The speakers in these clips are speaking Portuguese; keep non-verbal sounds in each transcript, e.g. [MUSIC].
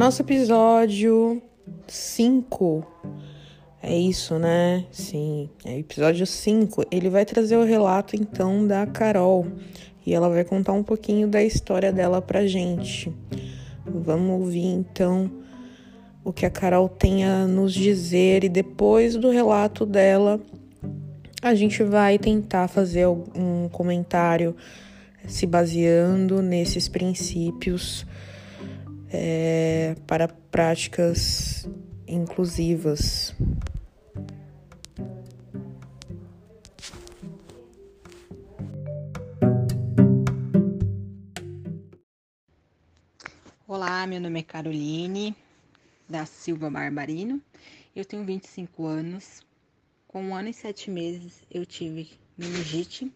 Nosso episódio 5. É isso, né? Sim, é episódio 5. Ele vai trazer o relato então da Carol e ela vai contar um pouquinho da história dela pra gente. Vamos ouvir então o que a Carol tem a nos dizer e depois do relato dela, a gente vai tentar fazer um comentário se baseando nesses princípios é, para práticas inclusivas. Olá, meu nome é Caroline da Silva Barbarino. Eu tenho 25 anos. Com um ano e sete meses eu tive meningite,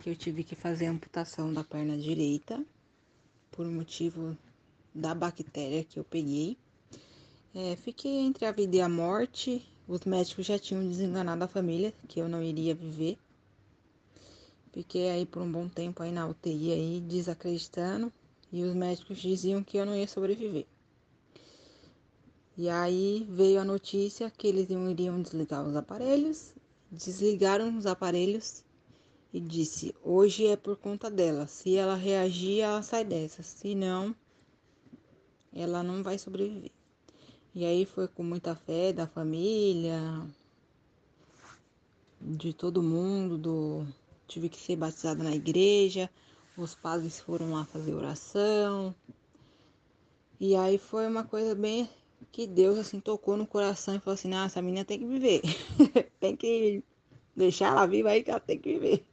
que eu tive que fazer amputação da perna direita por motivo da bactéria que eu peguei. É, fiquei entre a vida e a morte. Os médicos já tinham desenganado a família que eu não iria viver. Fiquei aí por um bom tempo aí na UTI aí desacreditando e os médicos diziam que eu não ia sobreviver. E aí veio a notícia que eles iriam desligar os aparelhos, desligaram os aparelhos e disse: hoje é por conta dela. Se ela reagir, ela sai dessa. Se não, ela não vai sobreviver. E aí foi com muita fé da família, de todo mundo, do tive que ser batizada na igreja, os padres foram lá fazer oração. E aí foi uma coisa bem que Deus assim tocou no coração e falou assim: "Ah, essa menina tem que viver. [LAUGHS] tem que deixar ela viva aí que ela tem que viver".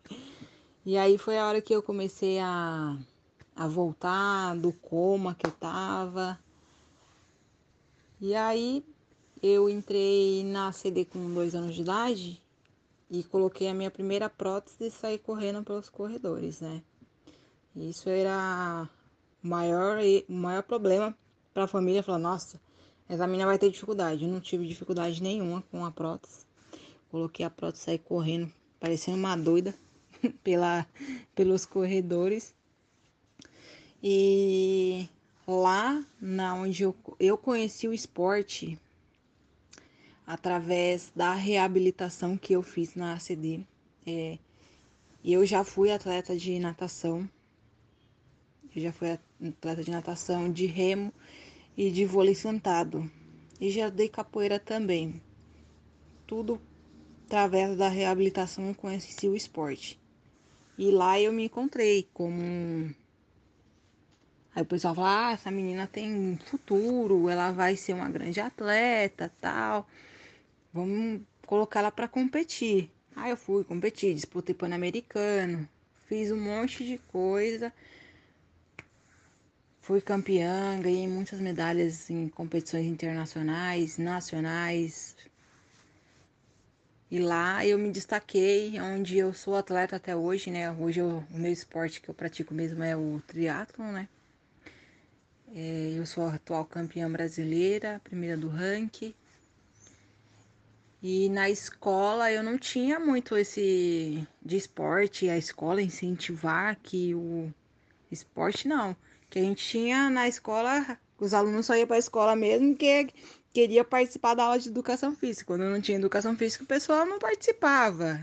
E aí foi a hora que eu comecei a a voltar do coma que eu tava. E aí eu entrei na CD com dois anos de idade e coloquei a minha primeira prótese e saí correndo pelos corredores, né? Isso era o maior, o maior problema para a família. Falar, nossa, essa menina vai ter dificuldade. Eu não tive dificuldade nenhuma com a prótese. Coloquei a prótese e saí correndo, parecendo uma doida [LAUGHS] pela, pelos corredores. E lá na onde eu, eu conheci o esporte através da reabilitação que eu fiz na ACD. É, eu já fui atleta de natação, eu já fui atleta de natação, de remo e de vôlei sentado. E já dei capoeira também. Tudo através da reabilitação eu conheci o esporte. E lá eu me encontrei como Aí o pessoal fala: ah, essa menina tem futuro, ela vai ser uma grande atleta, tal. Vamos colocar ela para competir. Aí eu fui competir, disputei Pan-Americano, fiz um monte de coisa. Fui campeã, ganhei muitas medalhas em competições internacionais, nacionais. E lá eu me destaquei, onde eu sou atleta até hoje, né? Hoje eu, o meu esporte que eu pratico mesmo é o triatlon, né? É, eu sou a atual campeã brasileira, primeira do ranking. E na escola eu não tinha muito esse de esporte, a escola incentivar que o esporte não. Que a gente tinha na escola, os alunos só iam para a escola mesmo que queria participar da aula de educação física. Quando não tinha educação física, o pessoal não participava.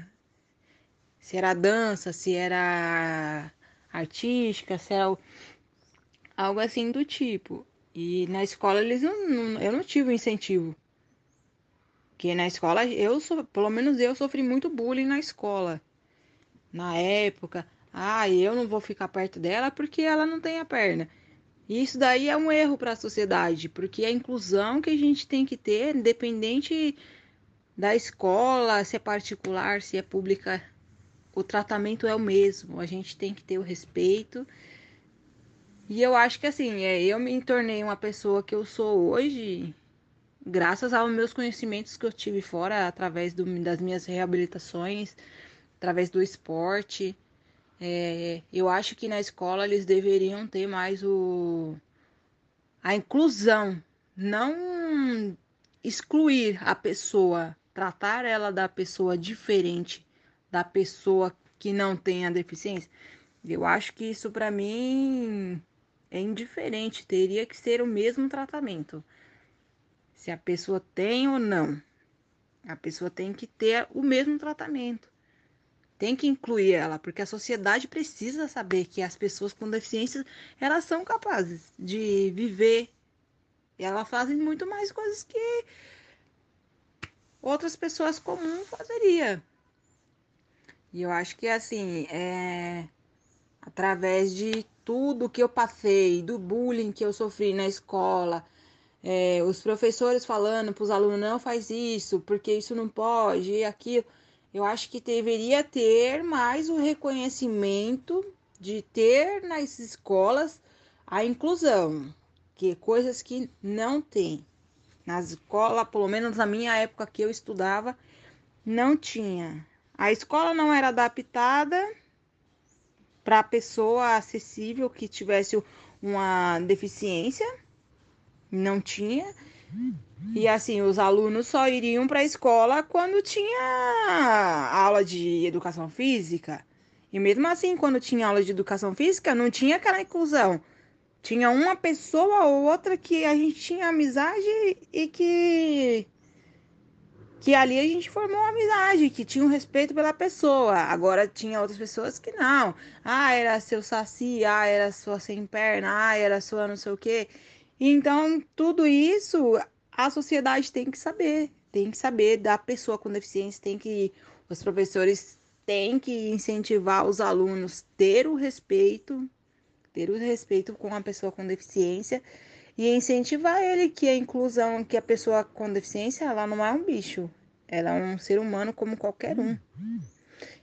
Se era dança, se era artística, se era algo assim do tipo. E na escola eles não, não eu não tive incentivo. Porque na escola eu pelo menos eu sofri muito bullying na escola. Na época, ah, eu não vou ficar perto dela porque ela não tem a perna. E isso daí é um erro para a sociedade, porque a inclusão que a gente tem que ter, independente da escola, se é particular, se é pública, o tratamento é o mesmo. A gente tem que ter o respeito e eu acho que assim, é, eu me tornei uma pessoa que eu sou hoje graças aos meus conhecimentos que eu tive fora, através do, das minhas reabilitações, através do esporte. É, eu acho que na escola eles deveriam ter mais o, a inclusão, não excluir a pessoa, tratar ela da pessoa diferente da pessoa que não tem a deficiência. Eu acho que isso para mim é indiferente, teria que ser o mesmo tratamento. Se a pessoa tem ou não, a pessoa tem que ter o mesmo tratamento. Tem que incluir ela, porque a sociedade precisa saber que as pessoas com deficiência, elas são capazes de viver. Elas fazem muito mais coisas que outras pessoas comuns fazeriam. E eu acho que assim, é através de tudo que eu passei, do bullying que eu sofri na escola, é, os professores falando para os alunos não faz isso, porque isso não pode, aquilo. Eu acho que deveria ter mais o reconhecimento de ter nas escolas a inclusão, que coisas que não tem. Nas escolas, pelo menos na minha época que eu estudava, não tinha. A escola não era adaptada para a pessoa acessível que tivesse uma deficiência, não tinha. E assim, os alunos só iriam para a escola quando tinha aula de educação física. E mesmo assim, quando tinha aula de educação física, não tinha aquela inclusão. Tinha uma pessoa ou outra que a gente tinha amizade e que que ali a gente formou uma amizade, que tinha um respeito pela pessoa. Agora tinha outras pessoas que não. Ah, era seu saci, ah, era sua sem perna, ah, era sua não sei o quê. Então, tudo isso a sociedade tem que saber, tem que saber da pessoa com deficiência, tem que os professores têm que incentivar os alunos ter o respeito, ter o respeito com a pessoa com deficiência e incentivar ele que a inclusão, que a pessoa com deficiência, ela não é um bicho, ela é um ser humano como qualquer um.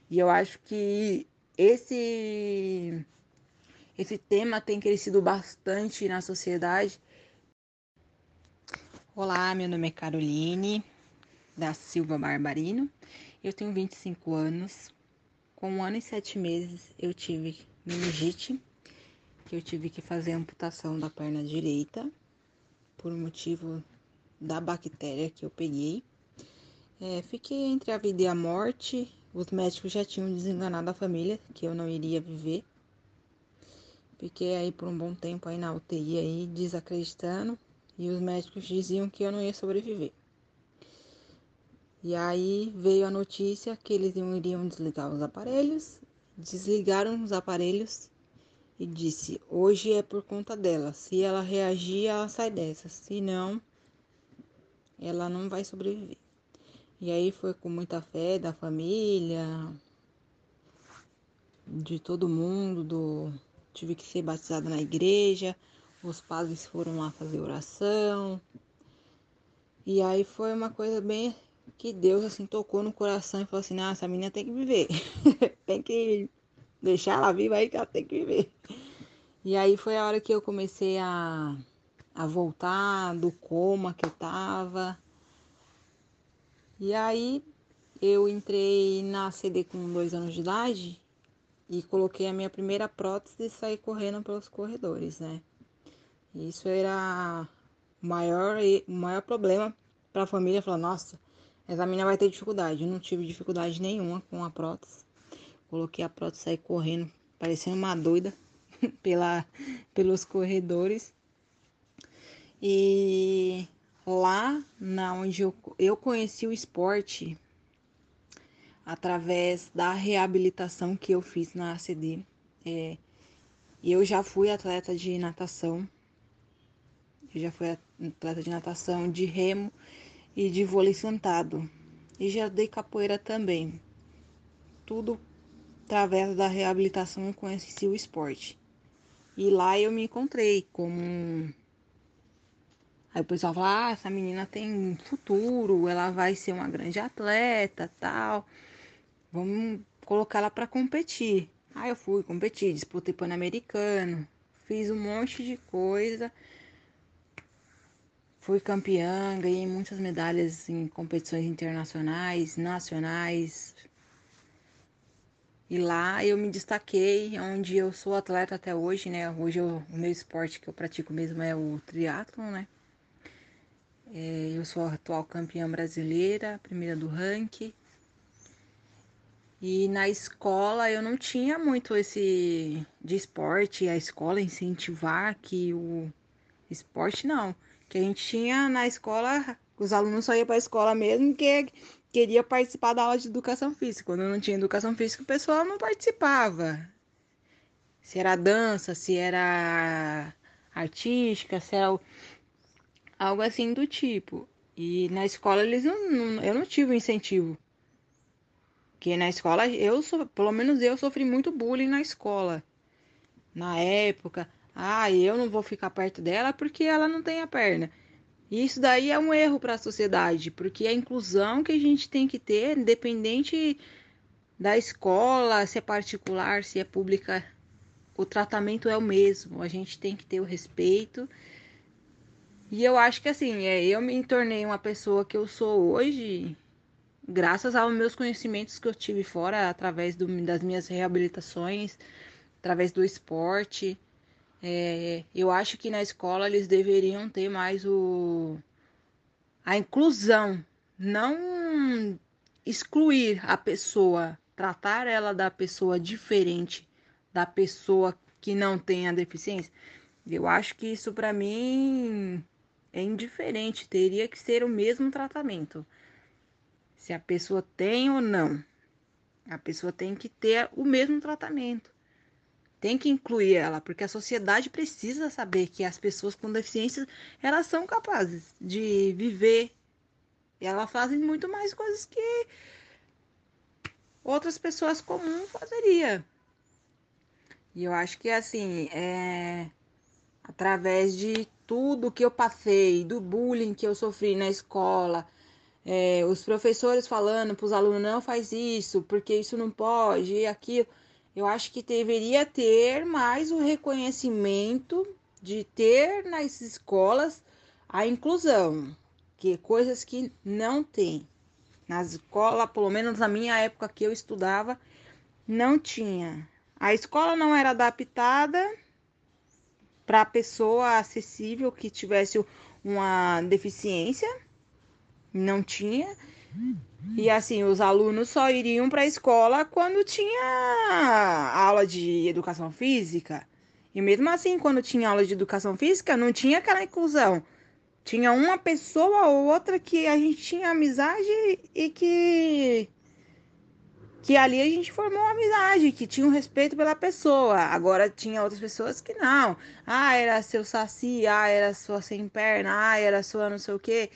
E eu acho que esse esse tema tem crescido bastante na sociedade. Olá, meu nome é Caroline da Silva Barbarino. Eu tenho 25 anos. Com um ano e sete meses eu tive meningite que eu tive que fazer a amputação da perna direita por motivo da bactéria que eu peguei. É, fiquei entre a vida e a morte. Os médicos já tinham desenganado a família que eu não iria viver. Fiquei aí por um bom tempo aí na UTI aí desacreditando e os médicos diziam que eu não ia sobreviver. E aí veio a notícia que eles iriam desligar os aparelhos, desligaram os aparelhos e disse: Hoje é por conta dela. Se ela reagir, ela sai dessa. Se não, ela não vai sobreviver. E aí foi com muita fé da família, de todo mundo, do tive que ser batizada na igreja, os padres foram lá fazer oração. E aí foi uma coisa bem que Deus assim tocou no coração e falou assim: "Ah, essa menina tem que viver. [LAUGHS] tem que deixar ela viva aí que ela tem que viver. E aí foi a hora que eu comecei a, a voltar do coma que eu tava. E aí eu entrei na CD com dois anos de idade e coloquei a minha primeira prótese e saí correndo pelos corredores, né? Isso era o maior, maior problema para a família. Falar, nossa, essa menina vai ter dificuldade. Eu não tive dificuldade nenhuma com a prótese. Coloquei a prótese e saí correndo, parecendo uma doida [LAUGHS] pela, pelos corredores. E lá na onde eu, eu conheci o esporte através da reabilitação que eu fiz na ACD. É, eu já fui atleta de natação, eu já fui atleta de natação, de remo e de vôlei sentado. E já dei capoeira também. Tudo através da reabilitação eu conheci o esporte. E lá eu me encontrei como. Aí o pessoal fala: ah, essa menina tem futuro, ela vai ser uma grande atleta, tal. Vamos colocar ela para competir. Aí eu fui competir, disputei Pan-Americano, fiz um monte de coisa. Fui campeã, ganhei muitas medalhas em competições internacionais, nacionais, e lá eu me destaquei, onde eu sou atleta até hoje, né? Hoje eu, o meu esporte que eu pratico mesmo é o triatlon, né? É, eu sou a atual campeã brasileira, primeira do ranking. E na escola eu não tinha muito esse de esporte, a escola incentivar que o esporte não, que a gente tinha na escola, os alunos só iam para a escola mesmo que queria participar da aula de educação física. Quando não tinha educação física, o pessoal não participava. Se era dança, se era artística, se era algo assim do tipo. E na escola eles não, não eu não tive incentivo. Porque na escola, eu, pelo menos eu sofri muito bullying na escola. Na época, ah, eu não vou ficar perto dela porque ela não tem a perna. E isso daí é um erro para a sociedade, porque a inclusão que a gente tem que ter, independente da escola, se é particular, se é pública, o tratamento é o mesmo. A gente tem que ter o respeito. E eu acho que assim, é, eu me tornei uma pessoa que eu sou hoje graças aos meus conhecimentos que eu tive fora, através do, das minhas reabilitações, através do esporte. É, eu acho que na escola eles deveriam ter mais o, a inclusão, não excluir a pessoa, tratar ela da pessoa diferente da pessoa que não tem a deficiência. Eu acho que isso para mim é indiferente, teria que ser o mesmo tratamento se a pessoa tem ou não. A pessoa tem que ter o mesmo tratamento. Tem que incluir ela, porque a sociedade precisa saber que as pessoas com deficiência, elas são capazes de viver. E elas fazem muito mais coisas que outras pessoas comuns fazeriam. E eu acho que assim, é através de tudo que eu passei, do bullying que eu sofri na escola, é, os professores falando para os alunos não faz isso, porque isso não pode, e aquilo. Eu acho que deveria ter mais o reconhecimento de ter nas escolas a inclusão, que coisas que não tem. Nas escolas, pelo menos na minha época que eu estudava, não tinha. A escola não era adaptada para a pessoa acessível que tivesse uma deficiência não tinha. E assim, os alunos só iriam para a escola quando tinha aula de educação física. E mesmo assim, quando tinha aula de educação física, não tinha aquela inclusão. Tinha uma pessoa ou outra que a gente tinha amizade e que que ali a gente formou uma amizade, que tinha um respeito pela pessoa. Agora tinha outras pessoas que não. Ah, era seu saci, ah, era sua sem perna, ah, era sua não sei o quê.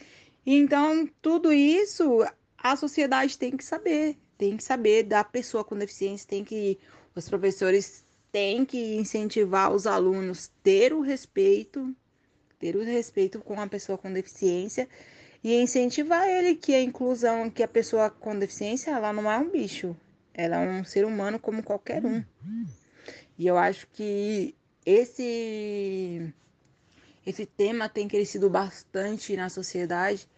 Então, tudo isso a sociedade tem que saber, tem que saber da pessoa com deficiência, tem que os professores têm que incentivar os alunos ter o respeito, ter o respeito com a pessoa com deficiência e incentivar ele que a inclusão, que a pessoa com deficiência, ela não é um bicho, ela é um ser humano como qualquer um. E eu acho que esse esse tema tem crescido bastante na sociedade